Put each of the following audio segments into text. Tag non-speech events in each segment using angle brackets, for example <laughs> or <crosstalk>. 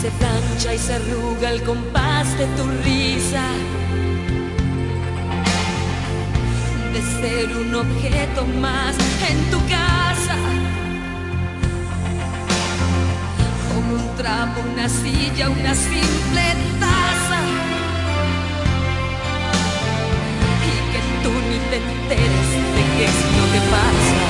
se plancha y se arruga el compás de tu risa. De ser un objeto más en tu casa. Como un trapo, una silla, una simple taza. Y que tú ni te enteres de qué es lo que pasa.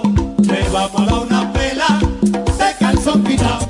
me vamos a dar una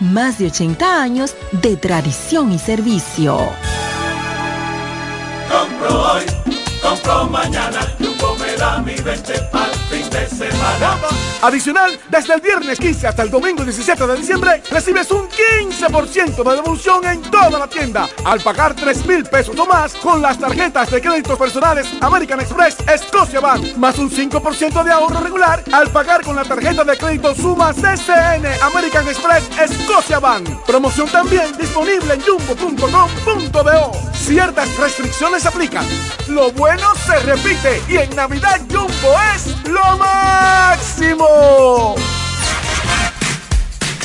más de 80 años de tradición y servicio. Compro hoy, compro mañana, Jumbo me da mi 20 pa'l fin de semana. Adicional, desde el viernes 15 hasta el domingo 17 de diciembre, recibes un 15% de devolución en toda la tienda al pagar 3 mil pesos o más con las tarjetas de créditos personales American Express Scotia Bank, más un 5% de ahorro regular al pagar con la tarjeta de crédito Suma CCN American Express Scotia Bank. Promoción también disponible en jumbo.com.do. Ciertas restricciones aplican. Lo bueno se repite y en Navidad Jumbo es lo máximo. ¡Bravo!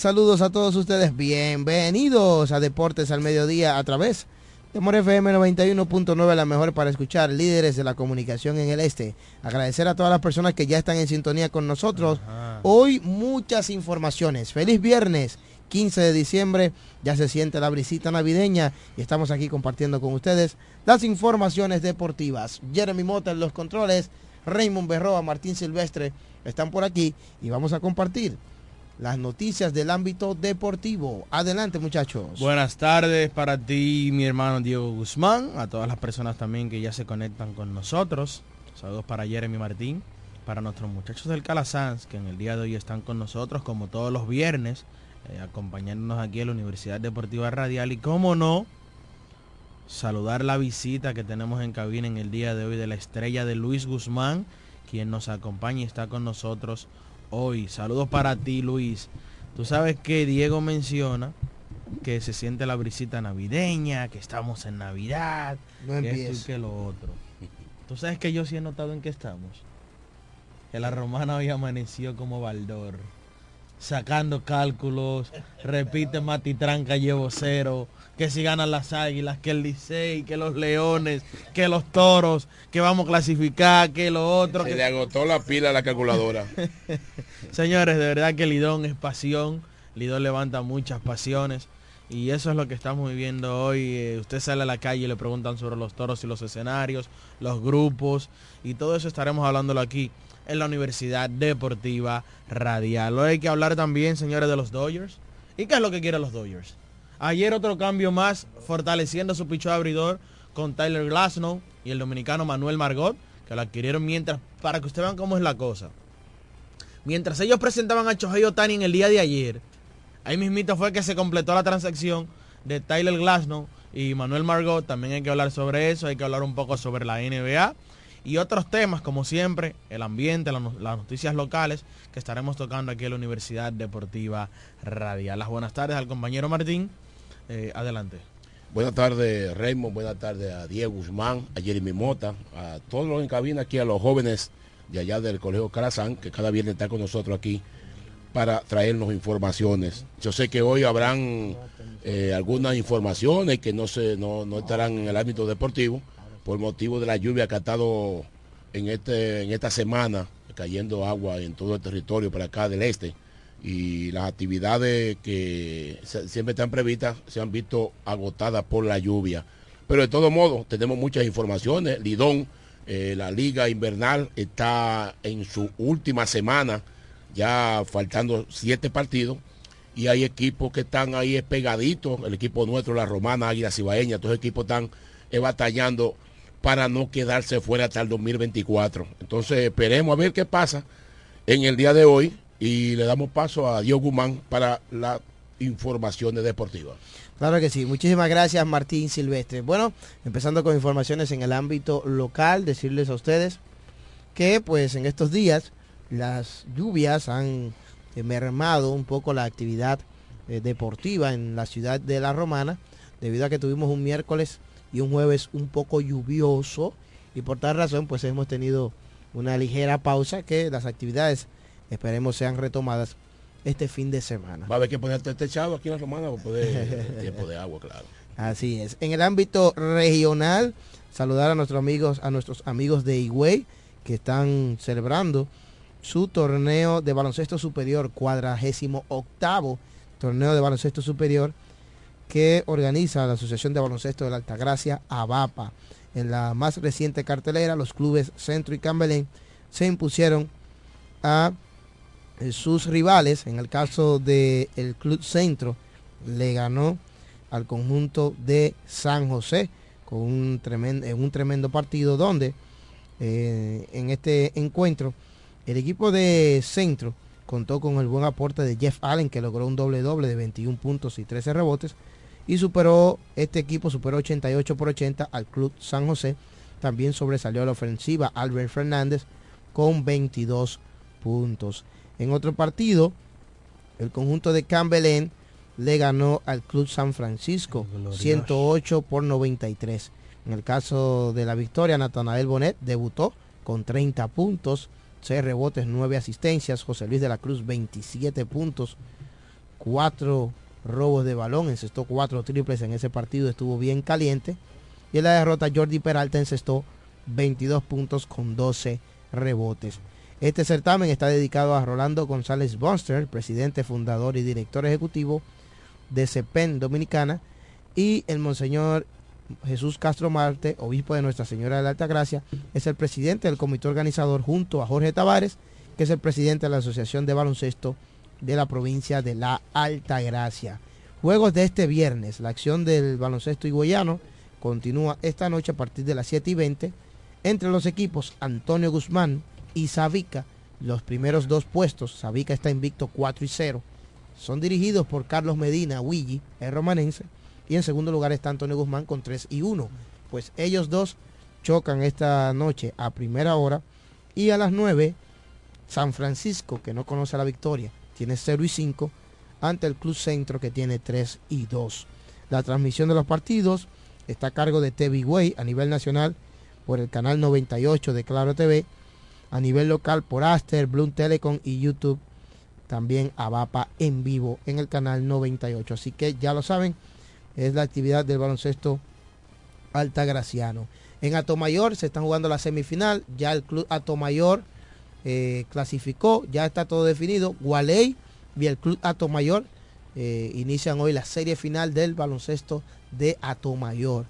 Saludos a todos ustedes, bienvenidos a Deportes al Mediodía a través de More FM 91.9, la mejor para escuchar, líderes de la comunicación en el este. Agradecer a todas las personas que ya están en sintonía con nosotros. Hoy muchas informaciones. Feliz viernes, 15 de diciembre. Ya se siente la brisita navideña y estamos aquí compartiendo con ustedes las informaciones deportivas. Jeremy Mota en los controles, Raymond Berroa, Martín Silvestre están por aquí y vamos a compartir las noticias del ámbito deportivo. Adelante muchachos. Buenas tardes para ti, mi hermano Diego Guzmán, a todas las personas también que ya se conectan con nosotros. Saludos para Jeremy Martín, para nuestros muchachos del Calasanz, que en el día de hoy están con nosotros como todos los viernes, eh, acompañándonos aquí a la Universidad Deportiva Radial y como no, saludar la visita que tenemos en cabina en el día de hoy de la estrella de Luis Guzmán, quien nos acompaña y está con nosotros hoy. Saludos para ti, Luis. Tú sabes que Diego menciona que se siente la brisita navideña, que estamos en Navidad, no que esto y que lo otro. Tú sabes que yo sí he notado en qué estamos. Que la romana hoy amaneció como Baldor. Sacando cálculos, repite Matitranca, llevo cero, que si ganan las águilas, que el Licey, que los leones, que los toros, que vamos a clasificar, que lo otro. Se que... le agotó la pila a la calculadora. <laughs> Señores, de verdad que Lidón es pasión, Lidón levanta muchas pasiones y eso es lo que estamos viviendo hoy. Eh, usted sale a la calle y le preguntan sobre los toros y los escenarios, los grupos y todo eso estaremos hablándolo aquí en la Universidad Deportiva Radial. Hoy hay que hablar también, señores, de los Dodgers. ¿Y qué es lo que quieren los Dodgers? Ayer otro cambio más, fortaleciendo su pichó abridor con Tyler Glasnow y el dominicano Manuel Margot, que lo adquirieron mientras, para que ustedes vean cómo es la cosa. Mientras ellos presentaban a Chohei Otani en el día de ayer, ahí mismito fue que se completó la transacción de Tyler Glasnow y Manuel Margot. También hay que hablar sobre eso, hay que hablar un poco sobre la NBA y otros temas, como siempre, el ambiente, las noticias locales que estaremos tocando aquí en la Universidad Deportiva Radial. Las buenas tardes al compañero Martín. Eh, adelante. Buenas tardes, Raymond. Buenas tardes a Diego Guzmán, a Jeremy Mota, a todos los en cabina aquí, a los jóvenes de allá del Colegio Calazán, que cada viernes están con nosotros aquí para traernos informaciones. Yo sé que hoy habrán eh, algunas informaciones que no, se, no, no estarán en el ámbito deportivo por motivo de la lluvia que ha estado en, este, en esta semana cayendo agua en todo el territorio para acá del este y las actividades que siempre están previstas se han visto agotadas por la lluvia. Pero de todo modo, tenemos muchas informaciones. Lidón, eh, la liga invernal está en su última semana, ya faltando siete partidos. Y hay equipos que están ahí pegaditos, el equipo nuestro, la Romana, Águila Cibaeña, todos los equipos están eh, batallando para no quedarse fuera hasta el 2024. Entonces esperemos a ver qué pasa en el día de hoy y le damos paso a Diego Guzmán para las informaciones deportivas. Claro que sí, muchísimas gracias Martín Silvestre. Bueno, empezando con informaciones en el ámbito local, decirles a ustedes que pues en estos días las lluvias han eh, mermado un poco la actividad eh, deportiva en la ciudad de La Romana, debido a que tuvimos un miércoles y un jueves un poco lluvioso y por tal razón pues hemos tenido una ligera pausa que las actividades esperemos sean retomadas este fin de semana. Va a haber que ponerte techado aquí en la Romana para poder <laughs> tiempo de agua, claro. Así es. En el ámbito regional, saludar a nuestros amigos, a nuestros amigos de Higüey que están celebrando su torneo de baloncesto superior, cuadragésimo octavo torneo de baloncesto superior que organiza la Asociación de Baloncesto de la Altagracia, ABAPA. En la más reciente cartelera, los clubes Centro y Cambelén se impusieron a eh, sus rivales. En el caso del el Club Centro, le ganó al conjunto de San José con un tremendo, en un tremendo partido donde eh, en este encuentro el equipo de Centro contó con el buen aporte de Jeff Allen que logró un doble doble de 21 puntos y 13 rebotes y superó, este equipo superó 88 por 80 al Club San José. También sobresalió la ofensiva Albert Fernández con 22 puntos. En otro partido, el conjunto de Campbellén le ganó al Club San Francisco 108 por 93. En el caso de la victoria, Natanael Bonet debutó con 30 puntos, 6 rebotes, 9 asistencias. José Luis de la Cruz 27 puntos, 4 robos de balón, encestó cuatro triples en ese partido, estuvo bien caliente. Y en la derrota Jordi Peralta encestó 22 puntos con 12 rebotes. Este certamen está dedicado a Rolando González Bonster, presidente, fundador y director ejecutivo de CEPEN Dominicana y el Monseñor Jesús Castro Marte, obispo de Nuestra Señora de la Alta Gracia, es el presidente del comité organizador junto a Jorge Tavares, que es el presidente de la Asociación de Baloncesto de la provincia de la Alta Gracia. Juegos de este viernes, la acción del baloncesto higüeyano continúa esta noche a partir de las 7 y 20 entre los equipos Antonio Guzmán y Sabica. Los primeros dos puestos, Sabica está invicto 4 y 0, son dirigidos por Carlos Medina, Willy, el romanense, y en segundo lugar está Antonio Guzmán con 3 y 1. Pues ellos dos chocan esta noche a primera hora y a las 9 San Francisco, que no conoce la victoria, tiene 0 y 5 ante el Club Centro que tiene 3 y 2. La transmisión de los partidos está a cargo de TV Way a nivel nacional por el canal 98 de Claro TV, a nivel local por Aster, Bloom Telecom y YouTube, también Avapa en vivo en el canal 98. Así que ya lo saben, es la actividad del baloncesto altagraciano. En Atomayor se están jugando la semifinal, ya el club Atomayor eh, clasificó, ya está todo definido. Gualey y el club Atomayor eh, inician hoy la serie final del baloncesto de Atomayor.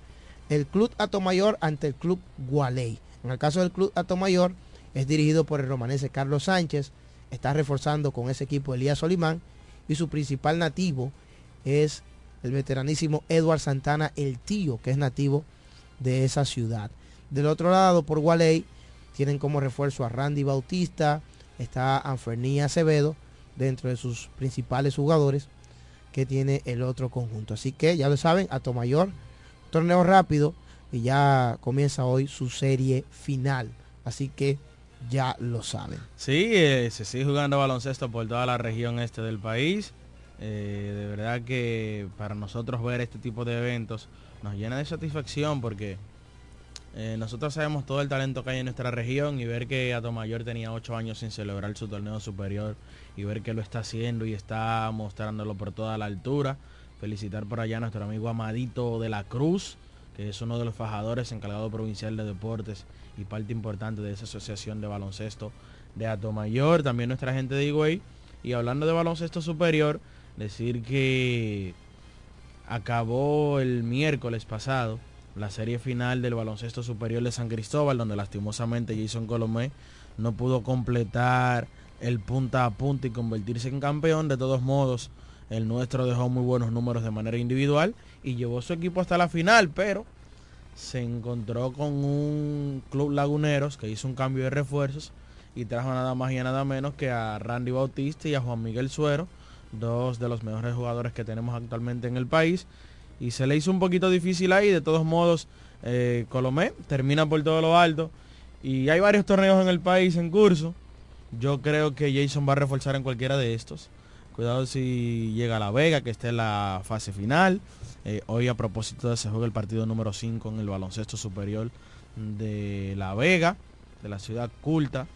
El club Atomayor ante el club Gualey. En el caso del club Atomayor es dirigido por el romanese Carlos Sánchez, está reforzando con ese equipo Elías Solimán y su principal nativo es el veteranísimo Edward Santana, el tío que es nativo de esa ciudad. Del otro lado, por Gualey, tienen como refuerzo a Randy Bautista, está Anferní Acevedo, dentro de sus principales jugadores que tiene el otro conjunto. Así que ya lo saben, Mayor, torneo rápido y ya comienza hoy su serie final. Así que ya lo saben. Sí, eh, se sigue jugando baloncesto por toda la región este del país. Eh, de verdad que para nosotros ver este tipo de eventos nos llena de satisfacción porque eh, nosotros sabemos todo el talento que hay en nuestra región y ver que Atomayor tenía ocho años sin celebrar su torneo superior y ver que lo está haciendo y está mostrándolo por toda la altura. Felicitar por allá a nuestro amigo Amadito de la Cruz, que es uno de los fajadores encargado provincial de deportes y parte importante de esa asociación de baloncesto de Atomayor. También nuestra gente de Higüey. Y hablando de baloncesto superior, decir que acabó el miércoles pasado la serie final del baloncesto superior de San Cristóbal, donde lastimosamente Jason Colomé no pudo completar el punta a punta y convertirse en campeón. De todos modos, el nuestro dejó muy buenos números de manera individual y llevó su equipo hasta la final, pero se encontró con un club laguneros que hizo un cambio de refuerzos y trajo nada más y nada menos que a Randy Bautista y a Juan Miguel Suero, dos de los mejores jugadores que tenemos actualmente en el país y se le hizo un poquito difícil ahí. De todos modos, eh, Colomé termina por todo lo alto. Y hay varios torneos en el país en curso. Yo creo que Jason va a reforzar en cualquiera de estos. Cuidado si llega a La Vega, que esté en la fase final. Eh, hoy a propósito de se juega el partido número 5 en el baloncesto superior de La Vega, de la ciudad culta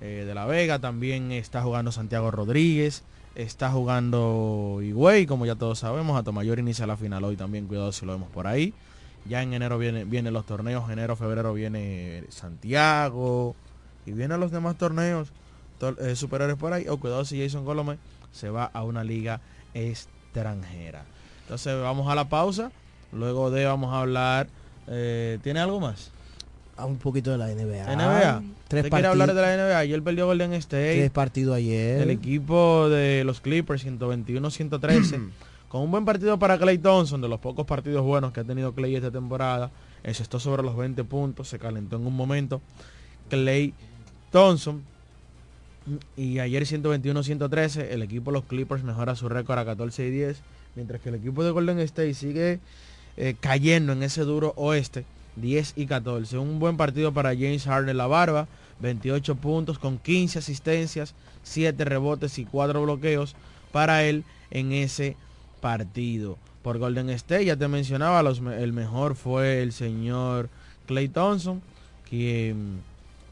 eh, de La Vega. También está jugando Santiago Rodríguez. Está jugando Higüey, como ya todos sabemos. Atomayor inicia la final hoy también, cuidado si lo vemos por ahí. Ya en enero vienen viene los torneos, enero, febrero viene Santiago y vienen los demás torneos eh, superiores por ahí. O cuidado si Jason Colomé se va a una liga extranjera. Entonces vamos a la pausa. Luego de vamos a hablar. Eh, ¿Tiene algo más? A un poquito de la NBA. NBA. Tres quiere hablar de la NBA? Ayer perdió Golden State. Tres partidos ayer. El equipo de los Clippers 121-113. con un buen partido para Clay Thompson, de los pocos partidos buenos que ha tenido Clay esta temporada. Eso estuvo sobre los 20 puntos, se calentó en un momento. Clay Thompson. Y ayer 121-113, el equipo de los Clippers mejora su récord a 14 y 10. Mientras que el equipo de Golden State sigue eh, cayendo en ese duro oeste 10 y 14. Un buen partido para James Harden la barba. 28 puntos con 15 asistencias, 7 rebotes y 4 bloqueos para él en ese partido. Por Golden State, ya te mencionaba, el mejor fue el señor Clay Thompson, quien,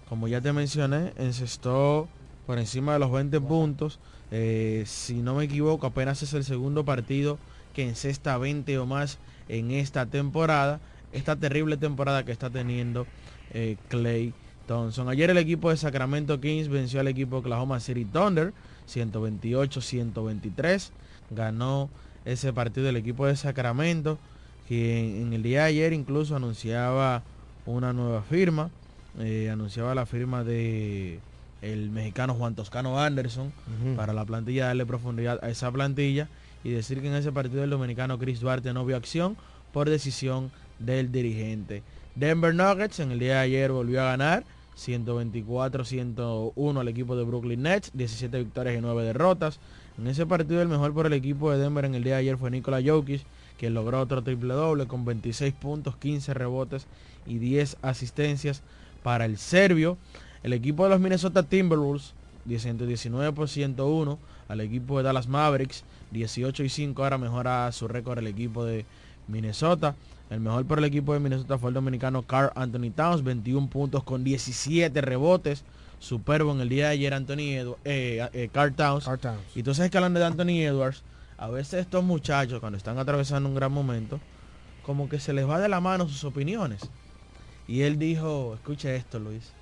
como ya te mencioné, encestó por encima de los 20 puntos. Eh, si no me equivoco, apenas es el segundo partido que encesta 20 o más en esta temporada esta terrible temporada que está teniendo eh, Clay Thompson. Ayer el equipo de Sacramento Kings venció al equipo de Oklahoma City Thunder 128-123. Ganó ese partido del equipo de Sacramento, que en, el día de ayer incluso anunciaba una nueva firma, eh, anunciaba la firma de el mexicano Juan Toscano Anderson para la plantilla, darle profundidad a esa plantilla y decir que en ese partido el dominicano Chris Duarte no vio acción por decisión del dirigente. Denver Nuggets en el día de ayer volvió a ganar 124-101 al equipo de Brooklyn Nets, 17 victorias y 9 derrotas. En ese partido el mejor por el equipo de Denver en el día de ayer fue Nikola Jokic, quien logró otro triple doble con 26 puntos, 15 rebotes y 10 asistencias para el serbio. El equipo de los Minnesota Timberwolves, 119 por 101 al equipo de Dallas Mavericks, 18 y 5, ahora mejora su récord el equipo de Minnesota. El mejor por el equipo de Minnesota fue el dominicano Carl Anthony Towns, 21 puntos con 17 rebotes. Superbo en el día de ayer Anthony Edwards, eh, eh, Carl, Towns. Y entonces que hablando de Anthony Edwards, a veces estos muchachos cuando están atravesando un gran momento, como que se les va de la mano sus opiniones. Y él dijo, escuche esto Luis,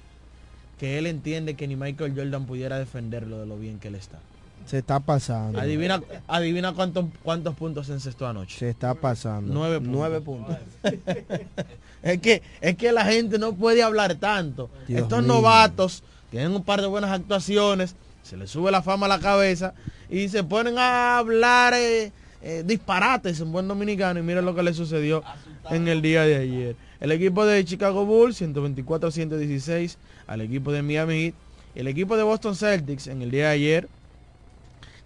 que él entiende que ni Michael Jordan pudiera defenderlo de lo bien que él está. Se está pasando. Adivina, adivina cuántos, cuántos puntos encestó anoche. Se está pasando. Nueve puntos. <laughs> es, que, es que la gente no puede hablar tanto. Estos novatos tienen un par de buenas actuaciones, se les sube la fama a la cabeza y se ponen a hablar eh, eh, disparates en buen dominicano y miren lo que le sucedió en el día de ayer. El equipo de Chicago Bulls 124-116 al equipo de Miami Heat. El equipo de Boston Celtics en el día de ayer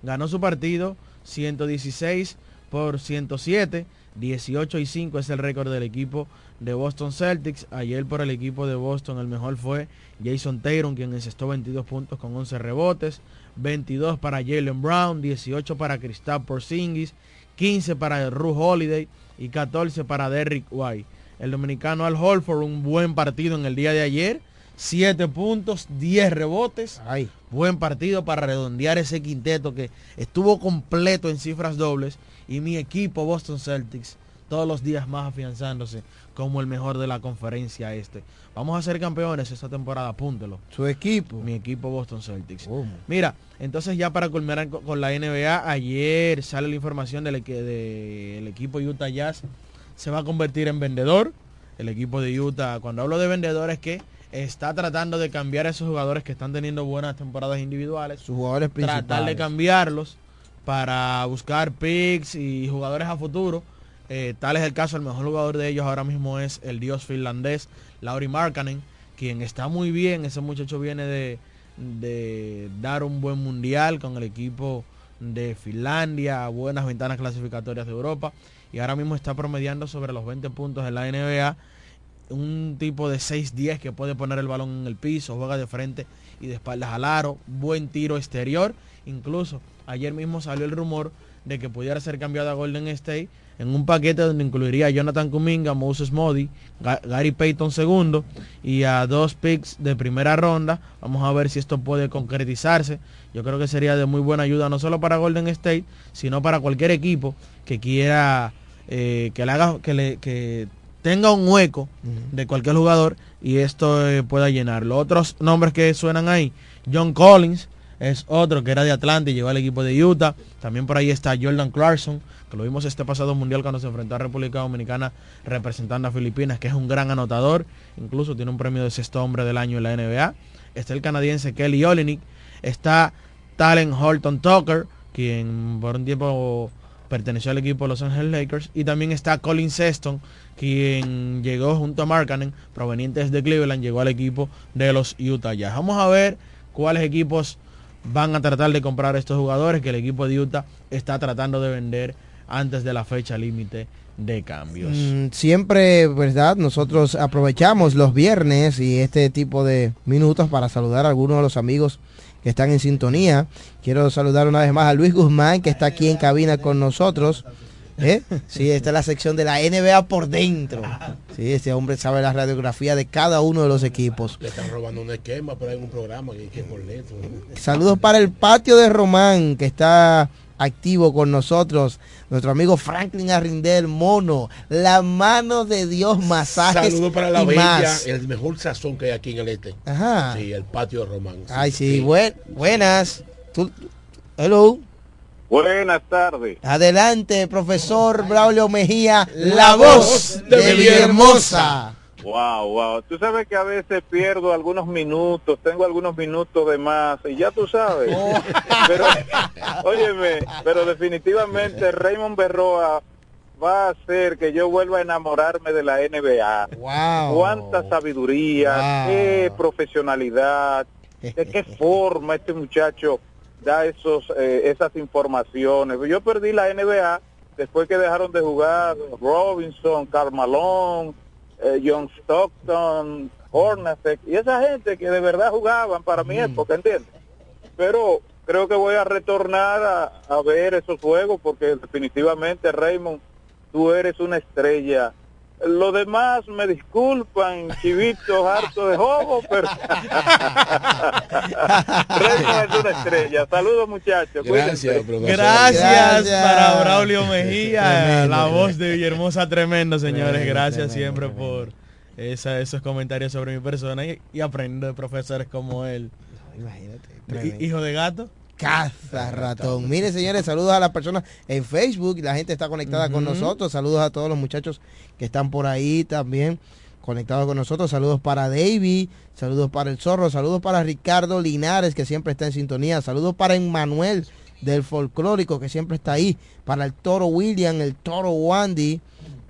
ganó su partido 116 por 107. 18 y 5 es el récord del equipo de Boston Celtics. Ayer por el equipo de Boston el mejor fue Jason Taylor, quien encestó 22 puntos con 11 rebotes. 22 para Jalen Brown, 18 para Kristaps Porzingis, 15 para Ru Holiday y 14 para Derrick White. El dominicano Al Holford, un buen partido en el día de ayer. 7 puntos, 10 rebotes. Buen partido para redondear ese quinteto que estuvo completo en cifras dobles. Y mi equipo Boston Celtics todos los días más afianzándose como el mejor de la conferencia este. Vamos a ser campeones esta temporada, apúntelo. Su equipo. Mi equipo Boston Celtics. Mira, entonces ya para culminar con la NBA, ayer sale la información del de, equipo Utah Jazz se va a convertir en vendedor. El equipo de Utah, cuando hablo de vendedores que está tratando de cambiar a esos jugadores que están teniendo buenas temporadas individuales. Sus jugadores principales. Tratar de cambiarlos para buscar picks y jugadores a futuro. Eh, tal es el caso, el mejor jugador de ellos ahora mismo es el dios finlandés, Lauri Markkanen, quien está muy bien. Ese muchacho viene de, de dar un buen mundial con el equipo de Finlandia, buenas ventanas clasificatorias de Europa y ahora mismo está promediando sobre los 20 puntos en la NBA un tipo de 6-10 que puede poner el balón en el piso, juega de frente y de espaldas al aro, buen tiro exterior. Incluso ayer mismo salió el rumor de que pudiera ser cambiado a Golden State en un paquete donde incluiría a Jonathan Kuminga, Moses Modi, Gary Payton segundo y a dos picks de primera ronda. Vamos a ver si esto puede concretizarse. Yo creo que sería de muy buena ayuda no solo para Golden State, sino para cualquier equipo que quiera eh, que le haga que le que tenga un hueco de cualquier jugador y esto eh, pueda llenarlo. Otros nombres que suenan ahí, John Collins es otro que era de Atlanta y llegó al equipo de Utah. También por ahí está Jordan Clarkson, que lo vimos este pasado mundial cuando se enfrentó a República Dominicana representando a Filipinas, que es un gran anotador. Incluso tiene un premio de sexto hombre del año en la NBA. Está el canadiense Kelly Olynyk. Está Talen Horton Tucker, quien por un tiempo perteneció al equipo de Los Angeles Lakers. Y también está Colin Sexton, quien llegó junto a Markkanen, provenientes de Cleveland, llegó al equipo de los Utah Jazz. Vamos a ver cuáles equipos van a tratar de comprar estos jugadores que el equipo de Utah está tratando de vender antes de la fecha límite de cambios. Mm, siempre, ¿verdad? Nosotros aprovechamos los viernes y este tipo de minutos para saludar a algunos de los amigos que están en sintonía. Quiero saludar una vez más a Luis Guzmán, que está aquí en cabina con nosotros. ¿Eh? Sí, esta es la sección de la NBA por dentro. Sí, este hombre sabe la radiografía de cada uno de los equipos. Le están robando un esquema por ahí un programa que, por Saludos para el patio de Román, que está activo con nosotros. Nuestro amigo Franklin Arrindel, mono, la mano de Dios, masajes. Saludos para la bella, el mejor sazón que hay aquí en el este. Ajá. Sí, el patio de Román. Ay, sí, buenas. hello. Buenas tardes. Adelante, profesor Braulio Mejía, la voz de Villahermosa. Wow, wow. Tú sabes que a veces pierdo algunos minutos, tengo algunos minutos de más, y ya tú sabes. Oh. <laughs> Pero, óyeme, pero definitivamente Raymond Berroa va a hacer que yo vuelva a enamorarme de la NBA. Wow. Cuánta sabiduría, Wow. qué profesionalidad, de qué <laughs> forma este muchacho da esos eh, esas informaciones. Yo perdí la NBA después que dejaron de jugar Robinson, Carmalón, eh, John Stockton, Hornacek y esa gente que de verdad jugaban para mi época, ¿entiendes? Pero creo que voy a retornar a, a ver esos juegos porque definitivamente Raymond, tú eres una estrella. Lo demás me disculpan, chivitos harto de jobo, pero <laughs> Raymond es una estrella. Saludos muchachos. Gracias. Gracias, Gracias. para Braulio Mejía, <laughs> Tremendo, la voz de Villahermosa, tremendo, señores. Tremendo, Gracias tremendo, siempre tremendo. por esa- esos comentarios sobre mi persona y, y aprendo de profesores como él. Imagínate. Hi- tremendo. Hijo de gato. Caza ratón. Mire, señores, saludos a las personas en Facebook. La gente está conectada con nosotros. Saludos a todos los muchachos que están por ahí también conectados con nosotros. Saludos para David. Saludos para el Zorro. Saludos para Ricardo Linares, que siempre está en sintonía. Saludos para Emmanuel del Folclórico, que siempre está ahí. Para el Toro William, el Toro Wandy,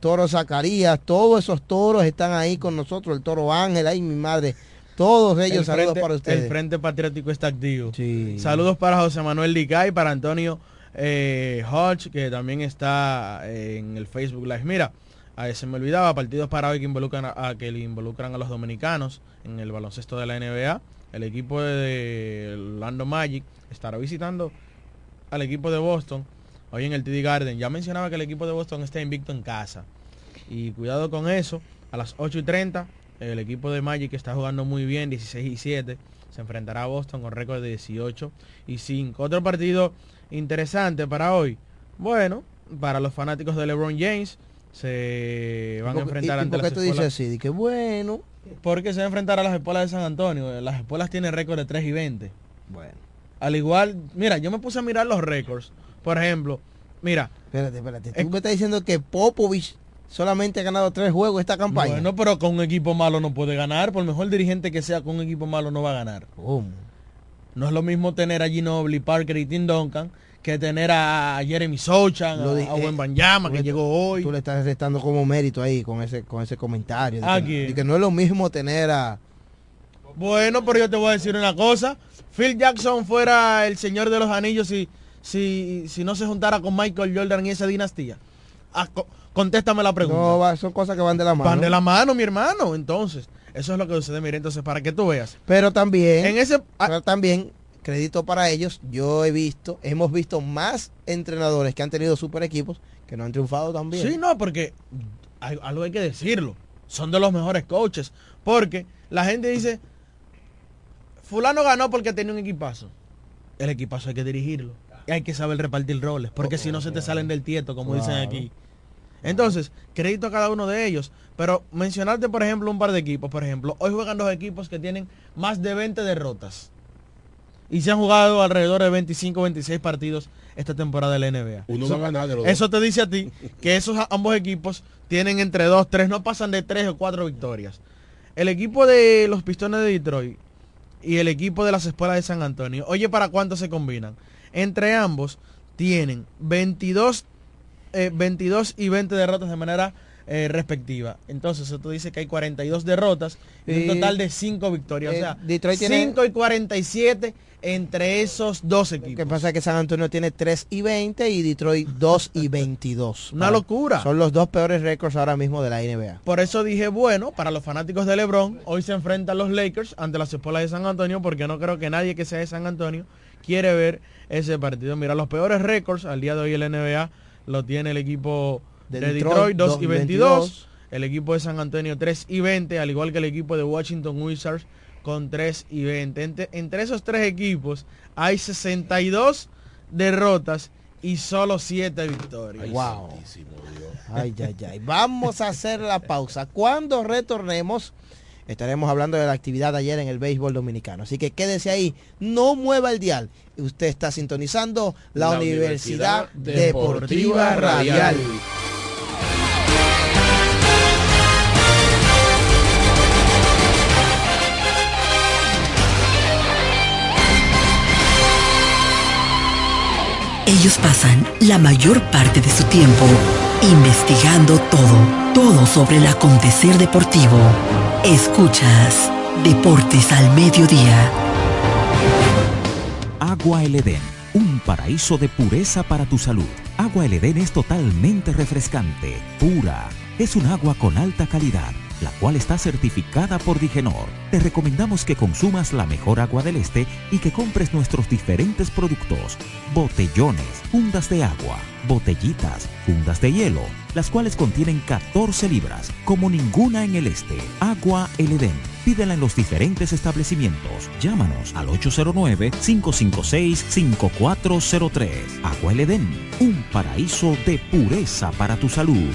Toro Zacarías. Todos esos toros están ahí con nosotros. El Toro Ángel, ay, mi madre. Todos ellos, El saludos Frente- para ustedes. El Frente Patriótico está activo. Sí. Saludos para José Manuel Licay, para Antonio eh, Hodge, que también está eh, en el Facebook Live. Mira, a- se me olvidaba, partidos para hoy que involucran a, a- que le involucran a los dominicanos en el baloncesto de la NBA. El equipo de Orlando Magic estará visitando al equipo de Boston hoy en el TD Garden. Ya mencionaba que el equipo de Boston está invicto en casa. Y cuidado con eso, a las 8 y 30, el equipo de Magic está jugando muy bien, 16 y 7. Se enfrentará a Boston con récord de 18 y 5. Otro partido interesante para hoy. Bueno, para los fanáticos de LeBron James, se van a ¿Y enfrentar y- y ante por qué las tú dices escuelas- así? De que bueno. Porque se va a enfrentar a las espuelas de San Antonio. Las espuelas tienen récord de 3 y 20. Bueno. Al igual, mira, yo me puse a mirar los récords. Por ejemplo, mira, Espérate, espérate. Tú me estás diciendo que Popovich solamente ha ganado tres juegos esta campaña. Bueno, pero con un equipo malo no puede ganar. Por mejor dirigente que sea, con un equipo malo no va a ganar. ¿Cómo? No es lo mismo tener a Ginobili, Parker y Tim Duncan que tener a Jeremy Sochan, Lo a, di- a eh, que llegó hoy. Tú le estás restando como mérito ahí con ese con ese comentario. De ¿A que, quién? de que no es lo mismo tener a... Bueno, pero yo te voy a decir una cosa. Phil Jackson fuera el señor de los anillos si, si, si no se juntara con Michael Jordan y esa dinastía. Ah, contéstame la pregunta. No, va- son cosas que van de la mano. Van de la mano, mi hermano. Entonces, eso es lo que sucede. Mire, entonces, para que tú veas. Pero también, En ese... ah, pero también, crédito para ellos, yo he visto, hemos visto más entrenadores que han tenido super equipos que no han triunfado también. Sí, no, porque hay- algo hay que decirlo. Son de los mejores coaches. Porque la gente dice, fulano ganó porque tenía un equipazo. El equipazo hay que dirigirlo. Y hay que saber repartir roles. Porque si no se te salen del tieto, como dicen aquí. Entonces, crédito a cada uno de ellos. Pero mencionarte, por ejemplo, un par de equipos. Por ejemplo, hoy juegan dos equipos que tienen más de 20 derrotas. Y se han jugado alrededor de 25, 26 partidos esta temporada de la NBA. Uno Eso- va a ganar de los Eso te dice a ti que esos ambos equipos tienen entre 2, 3, no pasan de 3 o 4 victorias. El equipo de los Pistones de Detroit y el equipo de las Espuelas de San Antonio, oye, ¿para cuánto se combinan? Entre ambos tienen 22, eh, 22 y 20 derrotas de manera eh, respectiva. Entonces, eso dice que hay 42 derrotas y Y- un total de 5 victorias. eh, o sea, Detroit tiene- 5 y 47 entre esos dos Lo que equipos. pasa es que San Antonio tiene 3 y 20 y Detroit 2 y 22. <laughs> Una locura. Son los dos peores récords ahora mismo de la NBA. Por eso dije, bueno, para los fanáticos de LeBron, hoy se enfrentan los Lakers ante las espuelas de San Antonio, porque no creo que nadie que sea de San Antonio quiere ver ese partido. Mira, los peores récords al día de hoy en la NBA lo tiene el equipo de, De Detroit, Detroit, 2 2 y y 22, 22. el equipo de San Antonio 3 y 20, al igual que el equipo de Washington Wizards con 3 y 20. Entre, entre esos tres equipos hay 62 derrotas y solo 7 victorias. Wow. Ay, ay, ay. Vamos a hacer la pausa. Cuando retornemos, estaremos hablando de la actividad de ayer en el béisbol dominicano. Así que quédese ahí, no mueva el dial. Usted está sintonizando la, La Universidad, Universidad Deportiva, Deportiva Radial. Radial. Ellos pasan la mayor parte de su tiempo investigando todo, todo sobre el acontecer deportivo. Escuchas Deportes al Mediodía. Agua El Edén, un paraíso de pureza para tu salud. Agua El Edén es totalmente refrescante, pura. Es un agua con alta calidad, la cual está certificada por Digenor. Te recomendamos que consumas la mejor agua del este y que compres nuestros diferentes productos. Botellones, fundas de agua, botellitas, fundas de hielo, las cuales contienen 14 libras, como ninguna en el este. Agua El Edén. Pídela en los diferentes establecimientos. Llámanos al 809-556-5403. Agua El Edén, un paraíso de pureza para tu salud.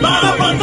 Vamos con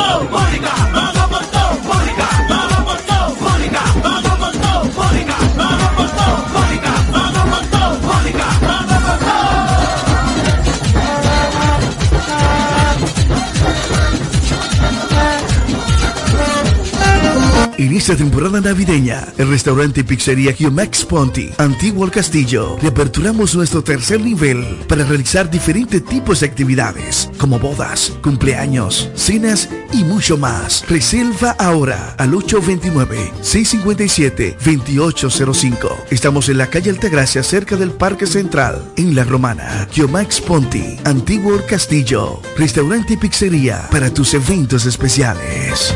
Inicia temporada navideña. El restaurante y pizzería Max Ponti, antiguo castillo. Reaperturamos nuestro tercer nivel para realizar diferentes tipos de actividades, como bodas, cumpleaños, cenas y mucho más. Reserva ahora al 829-657-2805. Estamos en la calle Altagracia, cerca del Parque Central, en La Romana. Max Ponti, antiguo castillo. Restaurante y pizzería para tus eventos especiales.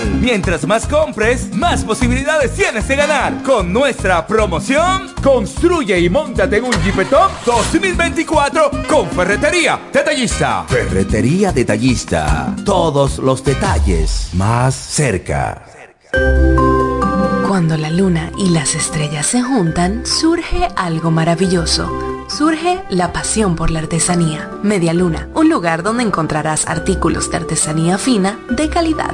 Mientras más compres, más posibilidades tienes de ganar. Con nuestra promoción, construye y montate en un Jeep Top 2024 con Ferretería Detallista. Ferretería Detallista. Todos los detalles más cerca. Cuando la luna y las estrellas se juntan, surge algo maravilloso surge la pasión por la artesanía. Media Luna, un lugar donde encontrarás artículos de artesanía fina de calidad.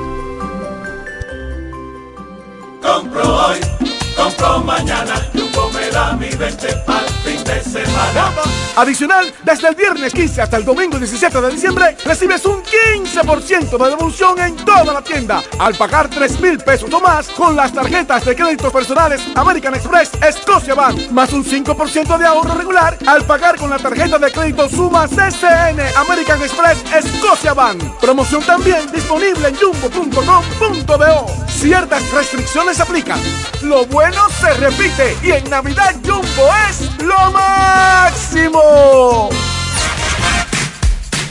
Me da mi 20 para fin de semana. Adicional, desde el viernes 15 hasta el domingo 17 de diciembre, recibes un 15% de devolución en toda la tienda al pagar 3 mil pesos o más con las tarjetas de créditos personales American Express Scotia Bank, más un 5% de ahorro regular al pagar con la tarjeta de crédito Suma CCN American Express Scotia Bank. Promoción también disponible en jumbo.com.do. Ciertas restricciones aplican. Lo bueno se repite y en Navidad Jumbo es lo máximo. 哦。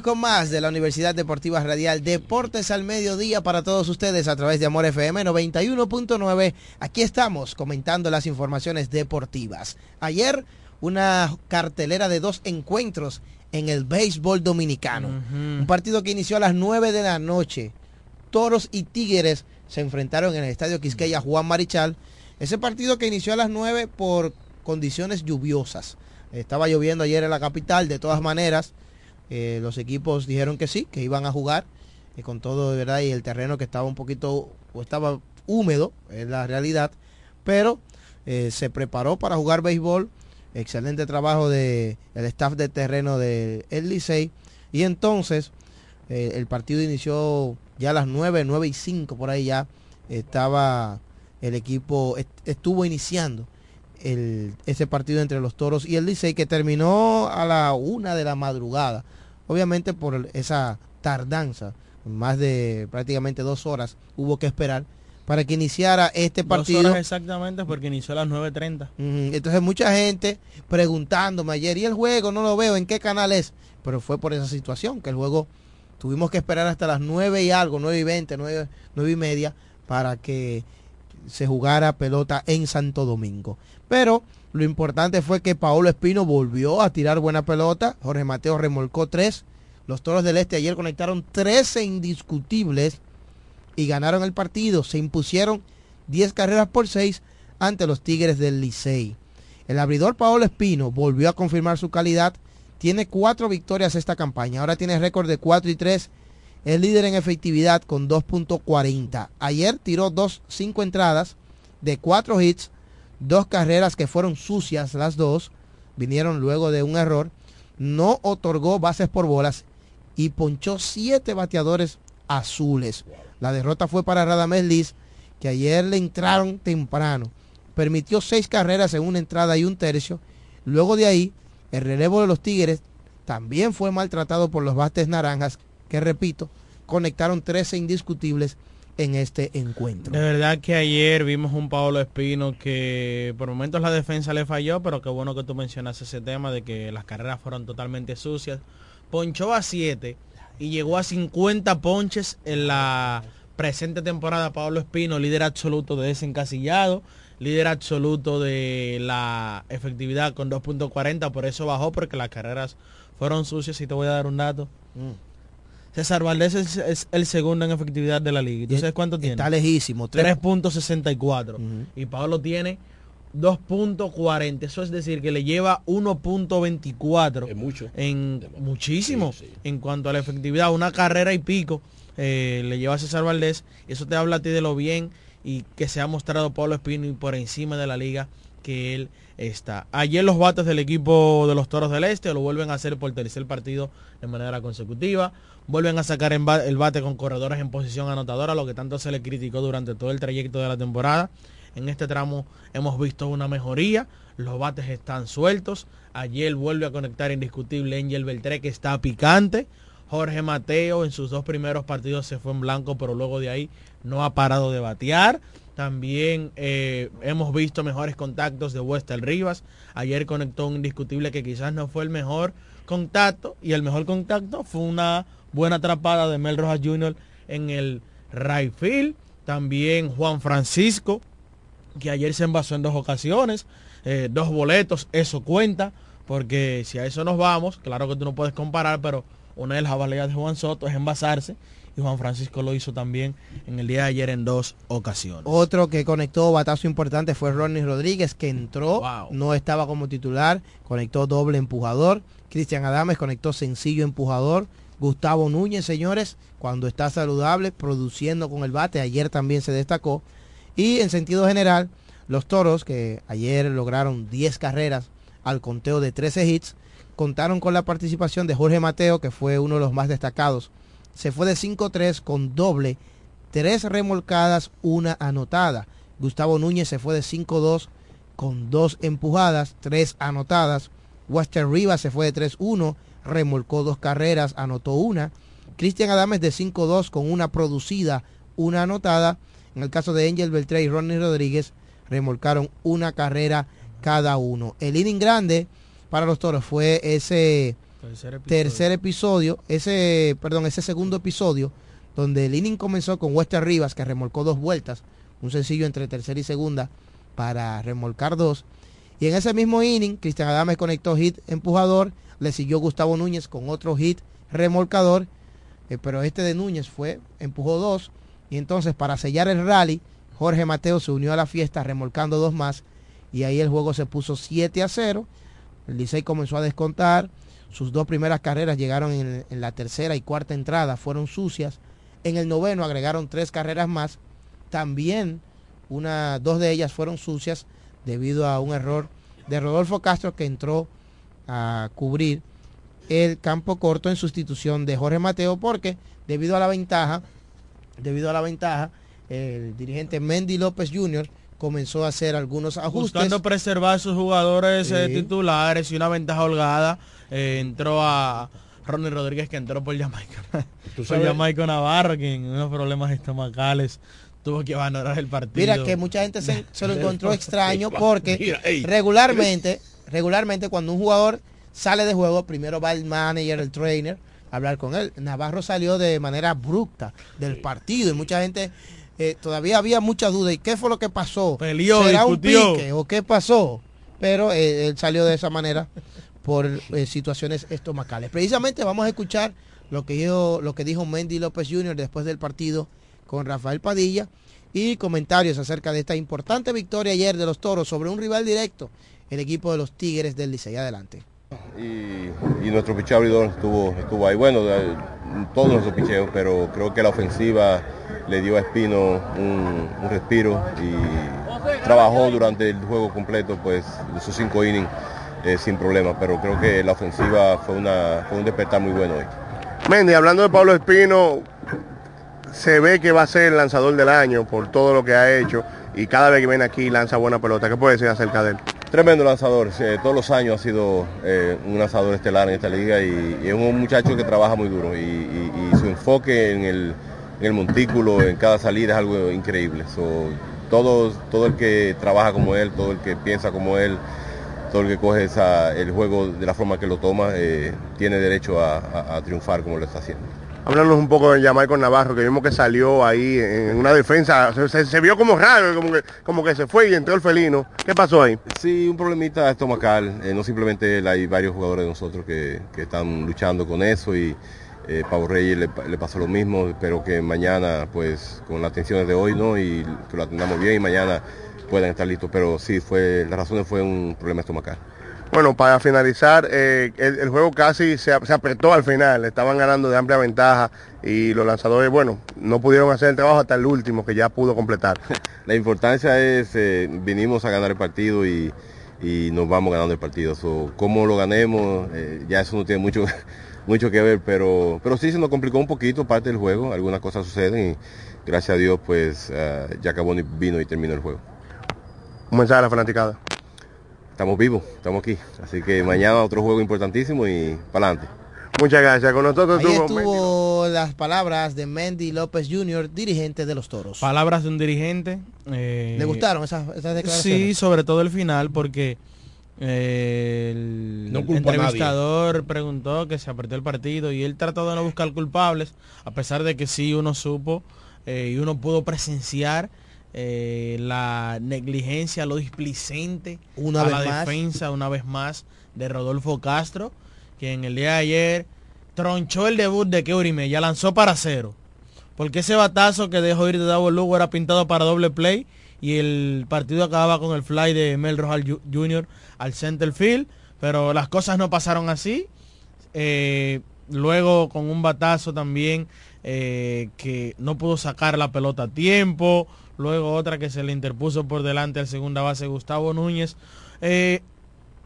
Con más de la Universidad Deportiva Radial Deportes al Mediodía para todos ustedes a través de Amor FM 91.9. Aquí estamos comentando las informaciones deportivas. Ayer una cartelera de dos encuentros en el béisbol dominicano. Un partido que inició a las 9 de la noche. Toros y Tigres se enfrentaron en el Estadio Quisqueya Juan Marichal. Ese partido que inició a las 9 por condiciones lluviosas. Estaba lloviendo ayer en la capital, de todas maneras. Eh, los equipos dijeron que sí, que iban a jugar eh, con todo de verdad y el terreno que estaba un poquito o estaba húmedo, es la realidad, pero eh, se preparó para jugar béisbol. Excelente trabajo del el staff de terreno del de Licey. Y entonces el partido inició ya a las 9, 9 y 5 por ahí ya estaba el equipo, estuvo iniciando el, ese partido entre los toros y el Licey que terminó a la una de la madrugada obviamente por esa tardanza, más de prácticamente dos horas hubo que esperar para que iniciara este partido. Dos horas exactamente porque inició a las 9.30. Entonces mucha gente preguntándome ayer, ¿y el juego? No lo veo, ¿en qué canal es? Pero fue por esa situación, que el juego tuvimos que esperar hasta las 9 y algo, 9 y 20, 9, 9 y media, para que se jugara pelota en Santo Domingo. Pero lo importante fue que Paolo Espino volvió a tirar buena pelota. Jorge Mateo remolcó tres. Los Toros del Este ayer conectaron 13 indiscutibles y ganaron el partido. Se impusieron 10 carreras por 6 ante los Tigres del Licey. El abridor Paolo Espino volvió a confirmar su calidad. Tiene cuatro victorias esta campaña. Ahora tiene récord de 4 y 3. Es líder en efectividad con 2.40. Ayer tiró dos, cinco entradas de cuatro hits dos carreras que fueron sucias las dos, vinieron luego de un error, no otorgó bases por bolas y ponchó siete bateadores azules. La derrota fue para Radamés Liz, que ayer le entraron temprano. Permitió seis carreras en una entrada y un tercio. Luego de ahí, el relevo de los Tigres también fue maltratado por los bates naranjas, que repito, conectaron 13 indiscutibles en este encuentro. De verdad que ayer vimos un Pablo Espino que por momentos la defensa le falló, pero qué bueno que tú mencionas ese tema de que las carreras fueron totalmente sucias. Ponchó a 7 y llegó a 50 ponches en la presente temporada Pablo Espino, líder absoluto de desencasillado, líder absoluto de la efectividad con 2.40, por eso bajó porque las carreras fueron sucias y te voy a dar un dato. Mm. César Valdés es, el segundo en efectividad de la liga. ¿Tú sabes cuánto tiene? Está lejísimo. 3.64. Y Pablo tiene 2.40. Eso es decir, que le lleva 1.24. Es mucho. En, muchísimo. En cuanto a la efectividad, una carrera y pico eh, le lleva a César Valdés. Eso te habla a ti de lo bien y que se ha mostrado Pablo Espino y por encima de la liga que él está. Ayer los bates del equipo de los Toros del Este lo vuelven a hacer por tercer partido de manera consecutiva. Vuelven a sacar el bate con corredores en posición anotadora, lo que tanto se le criticó durante todo el trayecto de la temporada. En este tramo hemos visto una mejoría. Los bates están sueltos. Ayer vuelve a conectar indiscutible Angel Beltré que está picante. Jorge Mateo en sus dos primeros partidos se fue en blanco, pero luego de ahí no ha parado de batear. También eh, hemos visto mejores contactos de Wester Rivas. Ayer conectó un indiscutible que quizás no fue el mejor contacto. Y el mejor contacto fue una buena atrapada de Mel Rojas Jr. en el right field. También Juan Francisco, que ayer se envasó en dos ocasiones. Eh, dos boletos, eso cuenta. Porque si a eso nos vamos, claro que tú no puedes comparar, pero una de las valías de Juan Soto es envasarse y Juan Francisco lo hizo también en el día de ayer en dos ocasiones. Otro que conectó batazo importante fue Ronnie Rodríguez, que entró, no estaba como titular, conectó doble empujador. Cristian Adames conectó sencillo empujador. Gustavo Núñez, señores, cuando está saludable, produciendo con el bate, ayer también se destacó. Y en sentido general, los toros, que ayer lograron 10 carreras al conteo de 13 hits, contaron con la participación de Jorge Mateo, que fue uno de los más destacados se fue de 5-3 con doble, tres remolcadas, una anotada. Gustavo Núñez se fue de 5-2 con dos empujadas, tres anotadas. Wester Rivas se fue de 3-1, remolcó dos carreras, anotó una. Cristian Adames de 5-2 con una producida, una anotada. En el caso de Angel Beltré y Ronnie Rodríguez, remolcaron una carrera cada uno. El inning grande para los toros fue ese Tercer episodio. ese, perdón, ese segundo episodio, donde el inning comenzó con Wester Rivas, que remolcó dos vueltas, un sencillo entre tercera y segunda para remolcar dos. Y en ese mismo inning, Cristian Adames conectó hit empujador, le siguió Gustavo Núñez con otro hit remolcador, eh, pero este de Núñez fue, empujó dos. Y entonces para sellar el rally, Jorge Mateo se unió a la fiesta remolcando dos más. Y ahí el juego se puso 7 a 0. El Licey comenzó a descontar. Sus dos primeras carreras llegaron en, la tercera y cuarta entrada, fueron sucias. En el noveno agregaron tres carreras más. También una, dos de ellas fueron sucias debido a un error de Rodolfo Castro que entró a cubrir el campo corto en sustitución de Jorge Mateo porque debido a la ventaja, debido a la ventaja, el dirigente Mendy López Jr. comenzó a hacer algunos ajustes. Buscando preservar sus jugadores eh, titulares y una ventaja holgada eh, entró a Ronnie Rodríguez que entró por Jamaica. <laughs> por Jamaica Navarro, que en unos problemas estomacales tuvo que abandonar el partido. Mira que mucha gente se, lo <laughs> encontró extraño porque regularmente, <laughs> regularmente cuando un jugador sale de juego, primero va el manager, el trainer, a hablar con él. Navarro salió de manera abrupta del partido y mucha gente eh, todavía había mucha duda. ¿Y qué fue lo que pasó? Peleó, ¿Será un pique o qué pasó? Pero eh, él salió de esa manera por eh, situaciones estomacales. Precisamente vamos a escuchar lo que dijo, lo que dijo Mendy López Jr. después del partido con Rafael Padilla y comentarios acerca de esta importante victoria ayer de los Toros sobre un rival directo, el equipo de los Tigres del Licey. Adelante. Y, nuestro picheo estuvo, estuvo ahí. Bueno, todos nuestros picheos, pero creo que la ofensiva le dio a Espino un, respiro y trabajó durante el juego completo, pues sus cinco innings eh, sin problema, pero creo que la ofensiva fue, una, fue un despertar muy bueno hoy. Mendy, hablando de Pablo Espino, se ve que va a ser el lanzador del año por todo lo que ha hecho y cada vez que viene aquí lanza buena pelota. ¿Qué puede decir acerca de él? Tremendo lanzador, eh, todos los años ha sido eh, un lanzador estelar en esta liga y, es un muchacho que trabaja muy duro y, su enfoque en el, montículo, en cada salida es algo increíble. Todo, el que trabaja como él, todo el que piensa como él, todo el que coge el juego de la forma que lo toma, eh, tiene derecho a triunfar como lo está haciendo. Háblanos un poco de Jamaica Navarro, que vimos que salió ahí en una defensa, se, vio como raro, como que, se fue y entró el felino. ¿Qué pasó ahí? Sí, un problemita estomacal, eh, no simplemente él, hay varios jugadores de nosotros que, están luchando con eso y eh, Pavo Reyes le, pa- le pasó lo mismo, espero que mañana pues con las atenciones de hoy no y que lo atendamos bien y mañana puedan estar listos, pero sí, fue, la razón fue un problema estomacal. Bueno, para finalizar, eh, el, el juego casi se, se apretó al final, estaban ganando de amplia ventaja y los lanzadores, bueno, no pudieron hacer el trabajo hasta el último que ya pudo completar. <laughs> La importancia es, eh, vinimos a ganar el partido y, y nos vamos ganando el partido. So, cómo lo ganemos, eh, ya eso no tiene mucho, <laughs> mucho que ver, pero, pero sí se nos complicó un poquito parte del juego, algunas cosas suceden y gracias a Dios pues eh, ya acabó y vino y terminó el juego. Un mensaje a la fanaticada. Estamos vivos, estamos aquí, así que mañana otro juego importantísimo y para adelante. Muchas gracias. Con nosotros Ahí estuvo estuvo las palabras de Mendy López Jr., dirigente de los Toros. Palabras de un dirigente. eh, ¿Le gustaron esas, esas declaraciones? Sí, sobre todo el final, porque eh, el No entrevistador preguntó que se apretó el partido y él trató de no buscar culpables, a pesar de que sí uno supo eh, y uno pudo presenciar eh, la negligencia, lo displicente Una a vez la más. defensa una vez más de Rodolfo Castro, que en el día de ayer tronchó el debut de Keurime, ya lanzó para cero. Porque ese batazo que dejó ir de Double Lugo era pintado para doble play y el partido acababa con el fly de Mel Rojal Jr. al center field, pero las cosas no pasaron así. Eh, luego con un batazo también eh, que no pudo sacar la pelota a tiempo. Luego otra que se le interpuso por delante al segunda base Gustavo Núñez. Eh,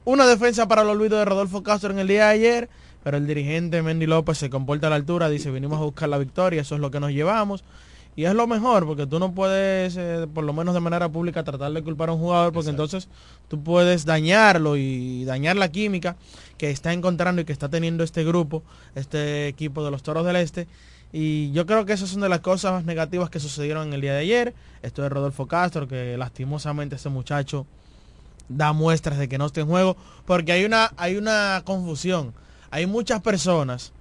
una defensa para el olvido de Rodolfo Castro en el día de ayer, pero el dirigente Mendy López se comporta a la altura, dice, venimos a buscar la victoria, eso es lo que nos llevamos. Y es lo mejor, porque tú no puedes, eh, por lo menos de manera pública, tratar de culpar a un jugador, porque entonces tú puedes dañarlo y dañar la química que está encontrando y que está teniendo este grupo, este equipo de los Toros del Este. Y yo creo que esas son de las cosas negativas que sucedieron en el día de ayer. Esto de Rodolfo Castro, que lastimosamente ese muchacho da muestras de que no está en juego, porque hay una, hay una confusión. Hay muchas personas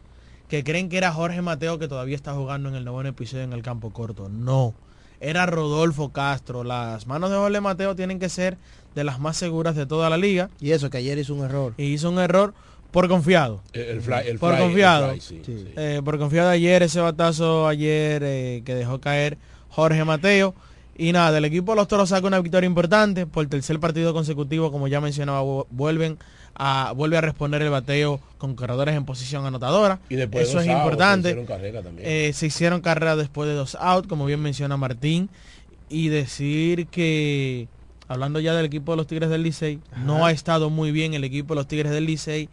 que creen que era Jorge Mateo que todavía está jugando en el noveno episodio en el campo corto. No, era Rodolfo Castro. Las manos de Jorge Mateo tienen que ser de las más seguras de toda la liga. Y eso, que ayer hizo un error. Y hizo un error por confiado. El- el fly- el por fly- el confiado. fly, sí, sí. Eh, por confiado ayer, ese batazo ayer eh, que dejó caer Jorge Mateo. Y nada, el equipo de los toros saca una victoria importante por tercer partido consecutivo, como ya mencionaba, vu- vuelven a, vuelve a responder el bateo con corredores en posición anotadora. Y después de Eso dos es outs, importante. se hicieron carrera también. Eh, se hicieron carreras después de dos out, como bien menciona Martín. Y decir que, hablando ya del equipo de los Tigres del Licey, no ha estado muy bien el equipo de los Tigres del Licey.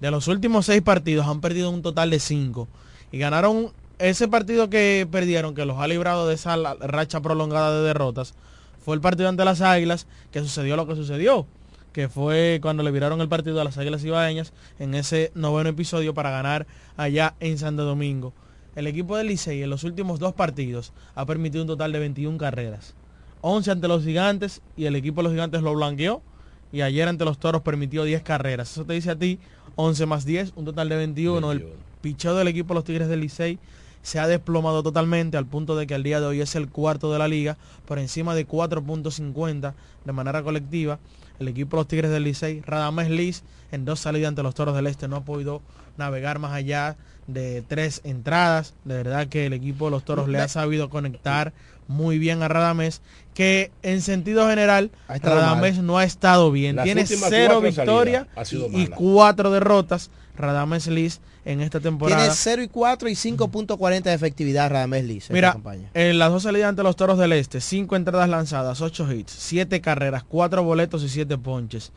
De los últimos seis partidos han perdido un total de cinco. Y ganaron ese partido que perdieron, que los ha librado de esa racha prolongada de derrotas, fue el partido ante las Águilas, que sucedió lo que sucedió, que fue cuando le viraron el partido a las Águilas Ibaeñas en ese noveno episodio para ganar allá en Santo Domingo. El equipo del Licey en los últimos dos partidos ha permitido un total de 21 carreras. 11 ante los gigantes y el equipo de los gigantes lo blanqueó. Y ayer ante los toros permitió 10 carreras. Eso te dice a ti 11 más 10, un total de 21. El picheo del equipo de los Tigres del Licey se ha desplomado totalmente al punto de que al día de hoy es el cuarto de la liga por encima de 4.50 de manera colectiva. El equipo de los Tigres del Licey, Radamés Liz, en dos salidas ante los Toros del Este no ha podido navegar más allá de tres entradas. De verdad que el equipo de los Toros le ha sabido conectar muy bien a Radamés, que en sentido general Radamés mal. no ha estado bien. Las Tiene cero victorias y cuatro derrotas. Radames Liz en esta temporada. Tiene 0 y 4 y 5.40 de efectividad Radames Liz. Mira, campaña. en las dos salidas ante los Toros del Este, 5 entradas lanzadas, 8 hits, 7 carreras, 4 boletos y 7 ponches.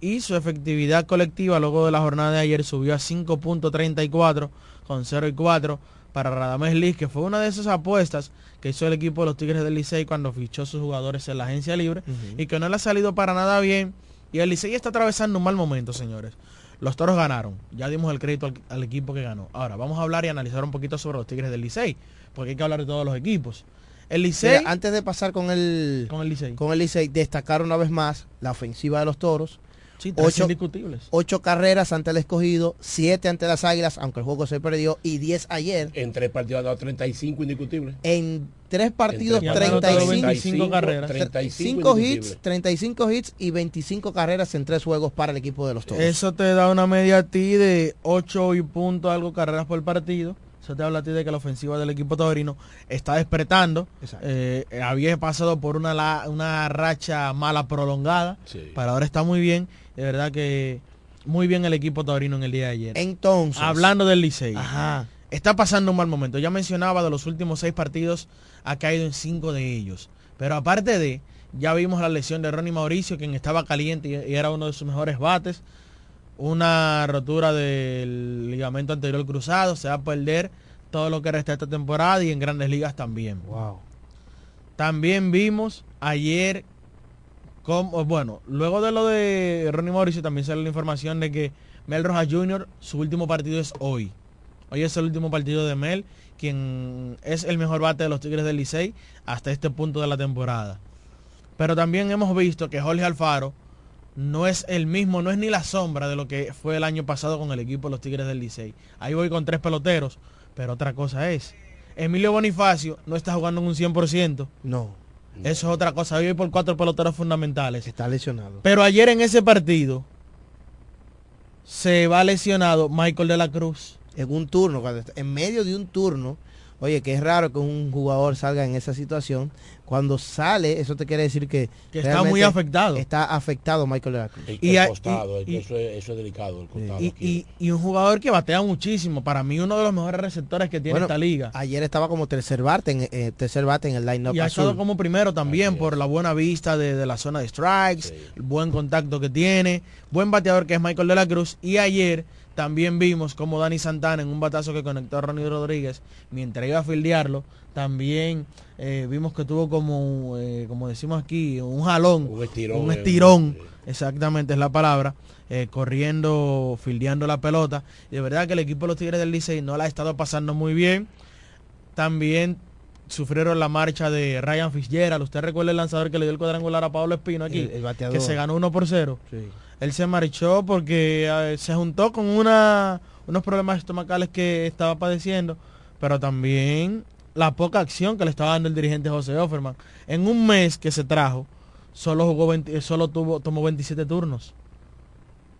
Y su efectividad colectiva luego de la jornada de ayer subió a 5.34 con 0 y 4 para Radamés Liz, que fue una de esas apuestas que hizo el equipo de los Tigres del Licey cuando fichó sus jugadores en la agencia libre y que no le ha salido para nada bien. Y el Licey está atravesando un mal momento, señores. Los toros ganaron. Ya dimos el crédito al, al equipo que ganó. Ahora, vamos a hablar y analizar un poquito sobre los Tigres del Licey. Porque hay que hablar de todos los equipos. El Licey... Mira, antes de pasar con el con el Licey. con el Licey, destacar una vez más la ofensiva de los toros. Sí, tres Ocho- indiscutibles. Ocho carreras ante el escogido, siete ante las águilas, aunque el juego se perdió, y 10 ayer. En tres partidos ha dado 35 indiscutibles. En tres partidos, En tres partidos, 35, 25 carreras. 35 35 hits, indiscutibles. 35 hits y 25 carreras en tres juegos para el equipo de los toros. Eso te da una media a ti de 8 y punto algo carreras por partido. Eso te habla a ti de que la ofensiva del equipo taurino está despertando. Eh, había pasado por una, la- una racha mala prolongada, pero ahora está muy bien. De verdad que muy bien el equipo taurino en el día de ayer. Entonces, Hablando del Licey. Ajá. Está pasando un mal momento. Ya mencionaba de los últimos seis partidos, ha caído en cinco de ellos. Pero aparte de, ya vimos la lesión de Ronnie Mauricio, quien estaba caliente y, era uno de sus mejores bates. Una rotura del ligamento anterior cruzado. Se va a perder todo lo que resta esta temporada y en grandes ligas también. También vimos ayer, bueno, luego de lo de Ronnie Mauricio también sale la información de que Mel Rojas Jr., su último partido es hoy. Hoy es el último partido de Mel, quien es el mejor bate de los Tigres del Licey hasta este punto de la temporada. Pero también hemos visto que Jorge Alfaro no es el mismo, no es ni la sombra de lo que fue el año pasado con el equipo de los Tigres del Licey. Ahí voy con tres peloteros, pero otra cosa es, Emilio Bonifacio no está jugando en un 100%. No. Eso es otra cosa. Hoy voy por cuatro peloteros fundamentales. Está lesionado. Pero ayer en ese partido se va lesionado Michael de la Cruz. En un turno, en medio de un turno, oye, que es raro que un jugador salga en esa situación. Cuando sale, eso te quiere decir que, Que está muy afectado. Está afectado Michael de la Cruz. El, Y el costado, y- eso, es, eso es delicado, el costado. Y, y- y un jugador que batea muchísimo. Para mí uno de los mejores receptores que tiene Bueno, esta liga. Ayer estaba como tercer bate en, eh, tercer bate en el line-up Y ha estado como primero también por la buena vista de, de la zona de strikes, el buen contacto que tiene, buen bateador que es Michael de la Cruz. Y ayer también vimos como Dani Santana en un batazo que conectó a Ronnie Rodríguez mientras iba a fildearlo, también eh, vimos que tuvo como, eh, como decimos aquí, un jalón, Un estirón, un eh, estirón, exactamente es la palabra, eh, corriendo, fildeando la pelota. Y de verdad que el equipo de los Tigres del Licey no la ha estado pasando muy bien. También sufrieron la marcha de Ryan Fitzgerald. ¿Usted recuerda el lanzador que le dio el cuadrangular a Pablo Espino aquí? El- el bateador. que se ganó 1 por 0. Sí. Él se marchó porque se juntó con una, unos problemas estomacales que estaba padeciendo, pero también la poca acción que le estaba dando el dirigente José Offerman. En un mes que se trajo, solo jugó 20 eh, solo tuvo, tomó 27 turnos.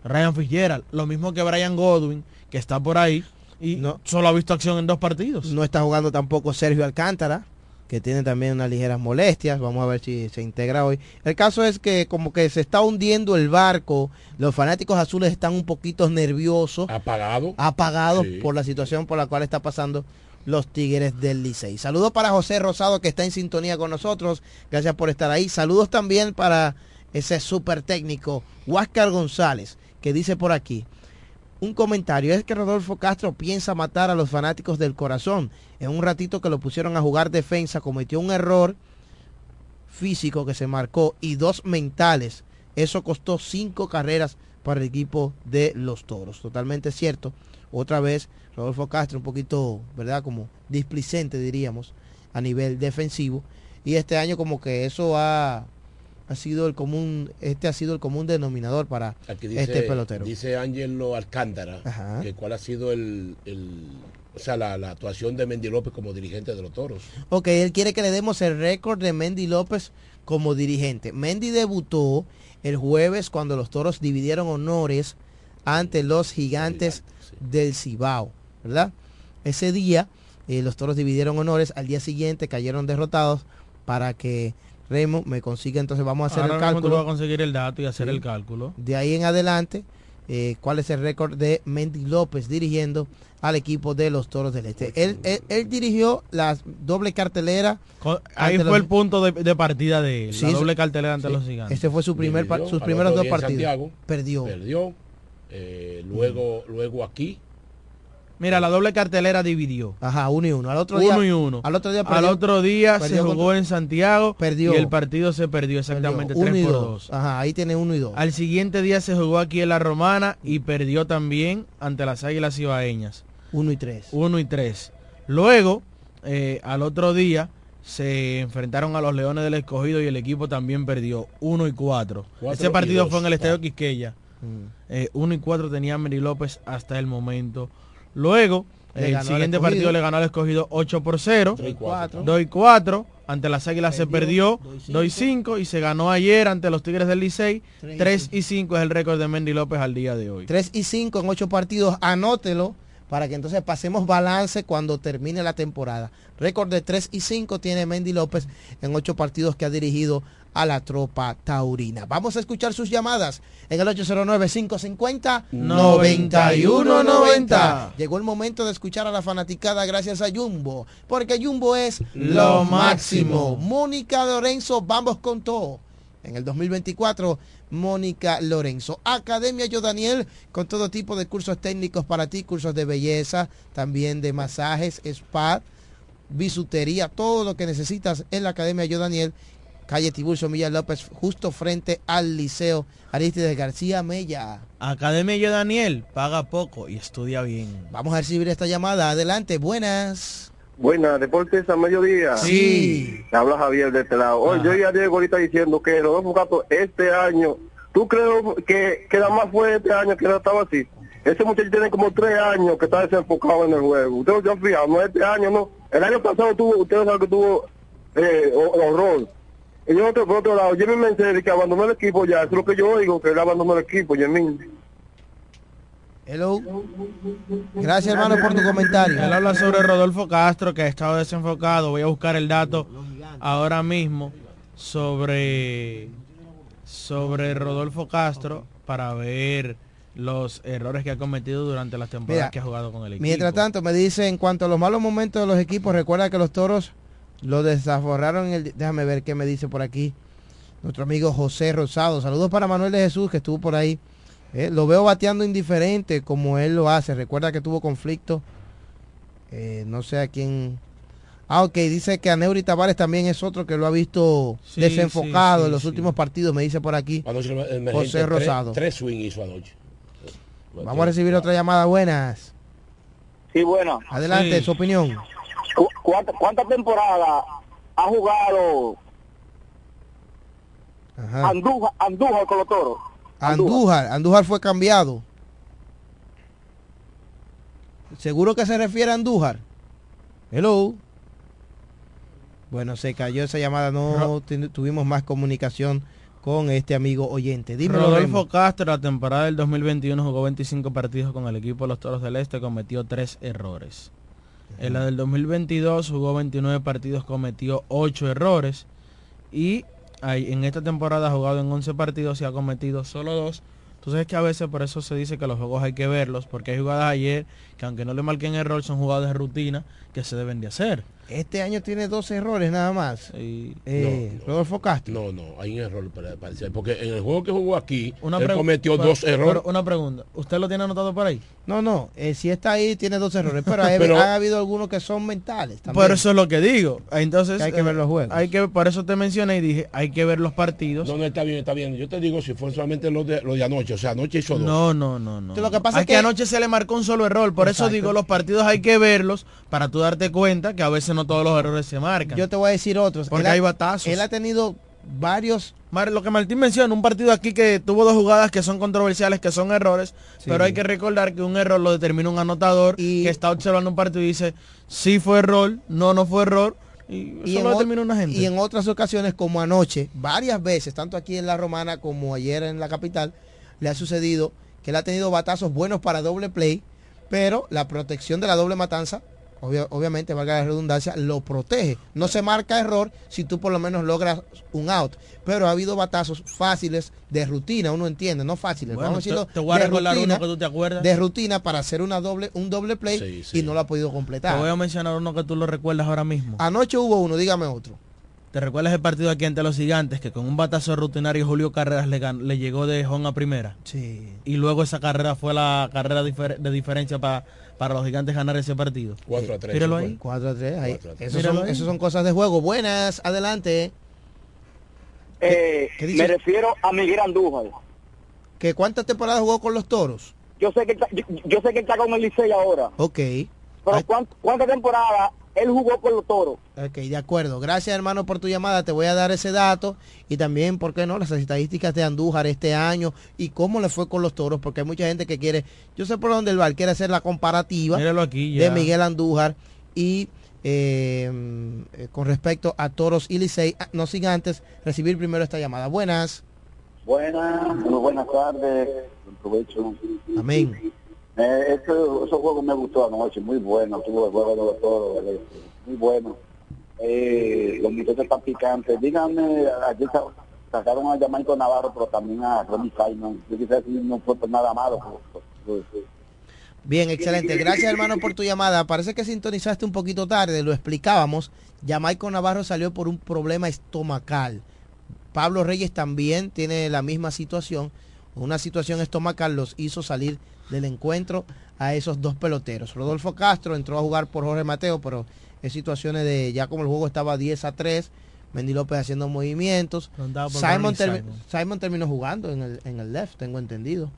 Ryan Fitzgerald, lo mismo que Brian Godwin, que está por ahí, y solo ha visto acción en dos partidos. No está jugando tampoco Sergio Alcántara, que tiene también unas ligeras molestias. Vamos a ver si se integra hoy. El caso es que como que se está hundiendo el barco. Los fanáticos azules están un poquito nerviosos. Apagado. Apagados Sí. por la situación por la cual está pasando los Tigres del Licey. Saludos para José Rosado que está en sintonía con nosotros. Gracias por estar ahí. Saludos también para ese super técnico, Huáscar González, que dice por aquí. Un comentario es que Rodolfo Castro piensa matar a los fanáticos del corazón. En un ratito que lo pusieron a jugar defensa, cometió un error físico que se marcó y dos mentales. Eso costó cinco carreras para el equipo de los toros. Totalmente cierto. Otra vez, Rodolfo Castro un poquito, ¿verdad? Como displicente, diríamos, a nivel defensivo. Y este año como que eso ha, ha sido el común, este ha sido el común denominador para dice, este pelotero. Dice Ángelo Alcántara, Ajá. que cuál ha sido el, el- o sea, la, la actuación de Mendy López como dirigente de los toros. Ok, él quiere que le demos el récord de Mendy López como dirigente. Mendy debutó el jueves cuando los toros dividieron honores ante los gigantes del Cibao, ¿verdad? Ese día eh, los toros dividieron honores, al día siguiente cayeron derrotados para que Remo me consiga, entonces vamos a hacer Ahora el tú cálculo. vas a conseguir el dato y hacer Sí. el cálculo. De ahí en adelante, eh, cuál es el récord de Mendy López dirigiendo al equipo de los Toros del Este. Él, él- él dirigió la doble cartelera. Ahí fue los- el punto de, de partida de él, Sí, la doble cartelera ante sí. los gigantes. Este fue su primer sus primeros dos partidos. Santiago, Perdió. Perdió. eh, luego, luego aquí. Mira, la doble cartelera dividió. Ajá, uno y uno. Al otro día, uno y uno. Al otro día, Al perdió- otro día se perdió jugó contra- en Santiago Perdió. y el partido se perdió exactamente uno 3 y por dos. 2. Ajá, ahí tiene uno y dos. Al siguiente día se jugó aquí en La Romana y perdió también ante las Águilas Ibaeñas. Uno y tres. 1 y 3. Luego, eh, al otro día, se enfrentaron a los Leones del Escogido y el equipo también perdió 1 y 4. Cuatro Ese partido fue en el Estadio Quisqueya. Mm. 1 y 4 tenía Mary López hasta el momento. Luego, Le el siguiente partido le ganó al escogido 8 por 0. Dos y cuatro. 2 y 4. Ante las Águilas se perdió 2 y 5 y se ganó ayer ante los Tigres del Licey. 3 y 5 es el récord de Mendy López al día de hoy. 3 y 5 en 8 partidos, anótelo para que entonces pasemos balance cuando termine la temporada. Récord de 3 y 5 tiene Mendy López en 8 partidos que ha dirigido a la tropa taurina. Vamos a escuchar sus llamadas en el 809-550-9190. Llegó el momento de escuchar a la fanaticada gracias a Jumbo, porque Jumbo es Lo máximo. Mónica Lorenzo, vamos con todo. En el 2024, Mónica Lorenzo. Academia Yo Daniel, con todo tipo de cursos técnicos para ti, cursos de belleza, también de masajes, spa, bisutería, todo lo que necesitas en la Academia Yo Daniel, calle Tiburcio Milla López, justo frente al Liceo Aristides García Mella. Academia Yo Daniel paga poco y estudia bien. Vamos a recibir esta llamada. Adelante, buenas. Buenas, Deportes a mediodía. Sí. Te habla Javier de este lado. Oye, yo ya Diego ahorita diciendo que Rodolfo Gato este año, ¿tú crees que, que nada más fue este año que no estaba así? Ese muchacho tiene como tres años que está desenfocado en el juego. Ustedes no se han fijado, no este año, no. El año pasado tuvo, ustedes saben que tuvo eh, ho- horror. Y yo otro, por otro lado, Jimmy Mercedes que abandonó el equipo ya, eso es lo que yo oigo, que él abandonó el equipo, Jimmy. Hello. Gracias, hermano, por tu comentario. Él habla sobre Rodolfo Castro, que ha estado desenfocado. Voy a buscar el dato ahora mismo sobre, sobre Rodolfo Castro para ver los errores que ha cometido durante las temporadas Mira, que ha jugado con el equipo. Mientras tanto, me dice, en cuanto a los malos momentos de los equipos, recuerda que los toros lo desaforraron en el... Déjame ver qué me dice por aquí. Nuestro amigo José Rosado. Saludos para Manuel de Jesús, que estuvo por ahí. Eh, lo veo bateando indiferente como él lo hace. Recuerda que tuvo conflicto. Eh, no sé a quién... Ah, ok, dice que Aneuri Tavares también es otro que lo ha visto Sí, desenfocado sí, en los sí, últimos partidos, me dice por aquí Anoche José tres- Rosado. Tres, swing hizo anoche. Vamos a recibir otra llamada. Buenas. Sí, bueno. Adelante, Sí. su opinión. ¿Cu- ¿Cuántas cuántas temporadas ha jugado Ajá. Andújar, Andújar con los toros? Andújar, Andújar fue cambiado. ¿Seguro que se refiere a Andújar? Hello. Bueno, se cayó esa llamada, no tu- tuvimos más comunicación con este amigo oyente. Dime, Rodolfo Castro, la temporada del 2021 jugó 25 partidos con el equipo de los Toros del Este, cometió tres errores. En la del 2022 jugó 29 partidos, cometió 8 errores. Y en esta temporada ha jugado en 11 partidos y ha cometido solo 2. Entonces es que a veces por eso se dice que los juegos hay que verlos, porque hay jugadas ayer que aunque no le marquen error, son jugadas de rutina que se deben de hacer. Este año tiene dos errores nada más. Eh, Rodolfo Castro. No, no, hay un error para, para decir, porque en el juego que jugó aquí, Una él cometió pero- dos errores. pero una pregunta, ¿usted lo tiene anotado por ahí? No, no, eh, si está ahí tiene dos errores, pero, <laughs> Pero- ha habido algunos que son mentales. También. Por eso es lo que digo. Entonces Que hay que ver los juegos. Hay que por eso te mencioné y dije, hay que ver los partidos. No, no, está bien, está bien. Yo te digo si fue solamente lo de, lo de anoche, o sea, anoche hizo dos. No, no, no, no. Lo que pasa es que que- anoche se le marcó un solo error. Por eso digo, los partidos hay que verlos para tú darte cuenta que a veces no todos los errores se marcan. Yo te voy a decir otros. Porque Él hay batazos. Él ha tenido varios lo que Martín menciona, un partido aquí que tuvo dos jugadas que son controversiales, que son errores, Sí. pero hay que recordar que un error lo determina un anotador que está observando un partido y dice, sí fue error, no, no fue error, y eso y en, lo una gente. y en otras ocasiones, como anoche, varias veces, tanto aquí en La Romana como ayer en la capital, le ha sucedido que él ha tenido batazos buenos para doble play, pero la protección de la doble matanza obvia- obviamente, valga la redundancia, lo protege. No se marca error si tú por lo menos logras un out. Pero ha habido batazos fáciles de rutina, uno entiende, no fáciles. Bueno, vamos a decirlo, te- te voy a de recordar rutina, uno que tú te acuerdas. De rutina para hacer una doble, un doble play Sí, sí. y no lo ha podido Te completar. voy a mencionar uno que tú lo recuerdas ahora mismo. Anoche hubo uno, dígame otro. ¿Te recuerdas el partido aquí ante los gigantes que con un batazo rutinario Julio Carreras le, le llegó de home a primera? Sí. Y luego esa carrera fue la carrera difer- de diferencia pa- para los gigantes ganar ese partido. 4 a 3. Míralo ahí. 4 a 3. Ahí. Cuatro a tres. Esos Míralo son, ahí. esos son cosas de juego. Buenas, adelante. Eh, qué me refiero a Miguel Andújar. ¿Que ¿Cuántas temporadas jugó con los toros? Yo sé que está- yo, yo sé que está con el Licey ahora, Ok. pero ¿cuán- ¿cuántas temporadas él jugó con los toros? Ok, de acuerdo. Gracias, hermano, por tu llamada. Te voy a dar ese dato y también, ¿por qué no? Las estadísticas de Andújar este año y cómo le fue con los toros, porque hay mucha gente que quiere, yo sé por dónde el bar quiere hacer la comparativa Míralo aquí de. Miguel Andújar y eh, eh, con respecto a toros y Licey, Ah, no sin antes recibir primero esta llamada. Buenas. Buenas, muy buenas tardes, buen provecho. Amén. Eh, este, esos juegos me gustó anoche, muy bueno, tuvo el juego de eh, muy bueno. Eh, los muchachos están picantes. Díganme, aquí sa- sacaron a Jamaico Navarro, pero también a Ronnie Simon. Yo quizás no fue nada malo. Bien, excelente. Gracias, hermano, por tu llamada. Parece que sintonizaste un poquito tarde, lo explicábamos. Jamaico Navarro salió por un problema estomacal. Pablo Reyes también tiene la misma situación. Una situación estomacal los hizo salir del encuentro a esos dos peloteros. Rodolfo Castro entró a jugar por Jorge Mateo, pero en situaciones de ya como el juego estaba 10 a 3, Mendy López haciendo movimientos. Simon, Ronnie termi- Simon. Simon terminó jugando en el, en el left, tengo entendido.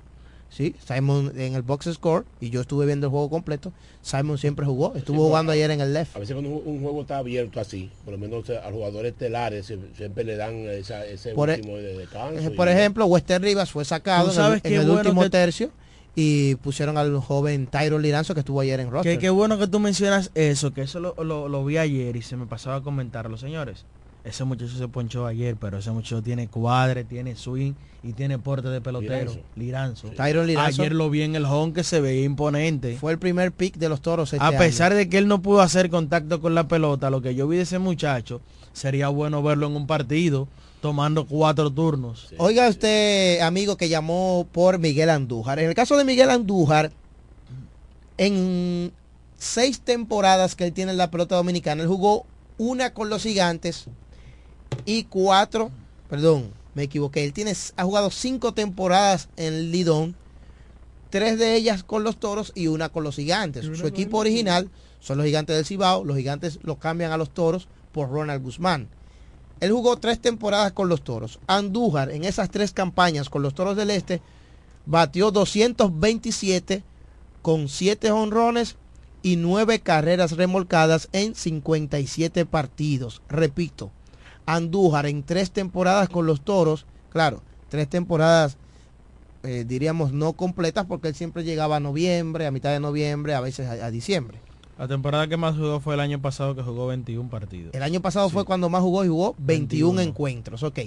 Sí, Simon en el box score y yo estuve viendo el juego completo. Simon siempre jugó, estuvo jugando ayer en el left. A veces cuando un, un juego está abierto así, por lo menos a los jugadores estelares siempre le dan esa- ese Por, e- último de descanso. eh, y- por ejemplo, Wester Rivas fue sacado en el, sabes en qué el bueno último que- tercio y pusieron al joven Tyron Liranzo que estuvo ayer en roster. Que qué bueno que tú mencionas eso, que eso lo, lo- lo vi ayer y se me pasaba a comentar los señores. Ese muchacho se ponchó ayer, pero ese muchacho tiene cuadre, tiene swing y tiene porte de pelotero. Liranzo. Tyron Liranzo. Ayer lo vi en el home que se veía imponente. Fue el primer pick de los toros este a pesar año. de que él no pudo hacer contacto con la pelota, lo que yo vi de ese muchacho, sería bueno verlo en un partido tomando cuatro turnos. Oiga usted, amigo que llamó por Miguel Andújar. En el caso de Miguel Andújar, en seis temporadas que él tiene en la pelota dominicana, él jugó una con los gigantes y cuatro, perdón, me equivoqué, él tiene, ha jugado cinco temporadas en Lidón, tres de ellas con los toros y una con los gigantes. Su equipo original son los gigantes del Cibao, los gigantes lo cambian a los toros por Ronald Guzmán. Él jugó tres temporadas con los toros. Andújar en esas tres campañas con los toros del Este batió 227 con 7 honrones y 9 carreras remolcadas en 57 partidos. Repito, Andújar en tres temporadas con los toros, claro, tres temporadas eh, diríamos no completas porque él siempre llegaba a noviembre, a mitad de noviembre, a veces a, a diciembre. La temporada que más jugó fue el año pasado que jugó 21 partidos. El año pasado fue cuando más jugó y jugó 21, encuentros. Ok.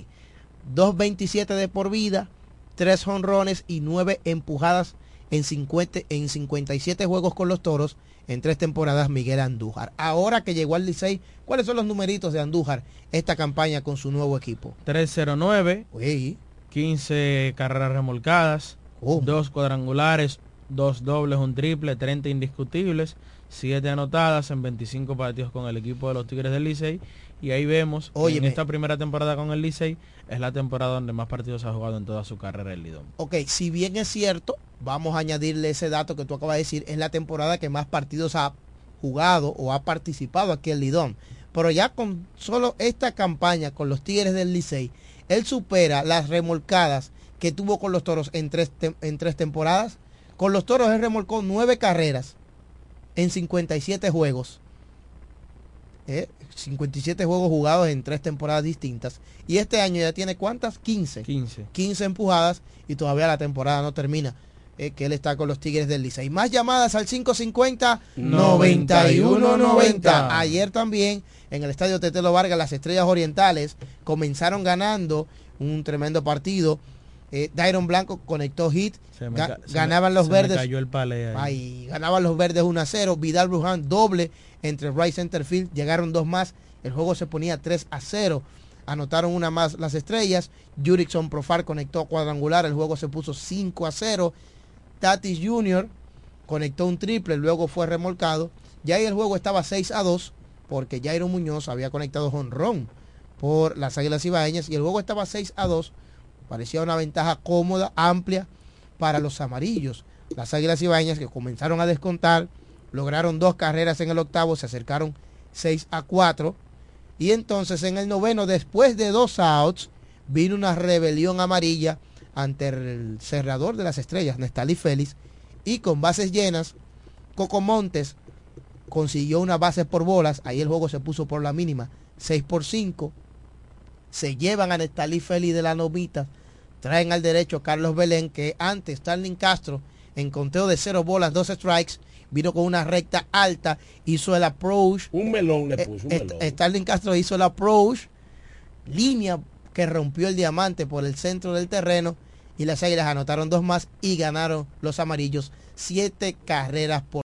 2.27 de por vida, 3 honrones y 9 empujadas en, 50, en 57 juegos con los toros en tres temporadas Miguel Andújar. Ahora que llegó al Licey, ¿cuáles son los numeritos de Andújar esta campaña con su nuevo equipo? 309, Uy. 15 carreras remolcadas, dos cuadrangulares, dos dobles, un triple, 30 indiscutibles, 7 anotadas en 25 partidos con el equipo de los Tigres del Licey. Y ahí vemos en esta primera temporada con el Licey es la temporada donde más partidos ha jugado en toda su carrera el Lidón. Ok, si bien es cierto, vamos a añadirle ese dato que tú acabas de decir, es la temporada que más partidos ha jugado o ha participado aquí en Lidón. Pero ya con solo esta campaña con los Tigres del Licey, él supera las remolcadas que tuvo con los Toros en tres, en tres temporadas. Con los Toros él remolcó nueve carreras en 57 juegos. ¿eh? 57 juegos jugados en tres temporadas distintas. Y este año ya tiene cuántas? 15. 15. 15 empujadas y todavía la temporada no termina. eh, que él está con los Tigres del Licey. Más llamadas al 550 9190. Ayer también en el estadio Tetelo Vargas las Estrellas Orientales comenzaron ganando un tremendo partido Eh, Dairon Blanco conectó hit. Ga- ganaban los verdes. cayó el palé ahí. Ay, ganaban los verdes 1 a 0. Vidal Bruján doble entre Right Center Field. Llegaron dos más. El juego se ponía 3 a 0. Anotaron una más las estrellas. Jurickson Profar conectó cuadrangular. El juego se puso 5 a 0. Tatis Jr. conectó un triple. Luego fue remolcado. Ya ahí el juego estaba 6 a 2 porque Jairo Muñoz había conectado jonrón por las Águilas Ibaeñas y el juego estaba 6 a 2. Parecía una ventaja cómoda, amplia para los amarillos. Las Águilas Ibaeñas que comenzaron a descontar, lograron dos carreras en el octavo, se acercaron 6 a 4. Y entonces en el noveno, después de dos outs, vino una rebelión amarilla ante el cerrador de las estrellas, Nestalí Félix, y con bases llenas, Coco Montes consiguió una base por bolas, ahí el juego se puso por la mínima, 6 por 5, se llevan a Nestalí Félix de la nomita, traen al derecho Carlos Belén, que antes Starling Castro, en conteo de 0 bolas, 2 strikes, vino con una recta alta, hizo el approach. Un melón le Eh, puso, un melón. Starling Castro hizo el approach, línea que rompió el diamante por el centro del terreno y las águilas anotaron dos más y ganaron los amarillos siete carreras por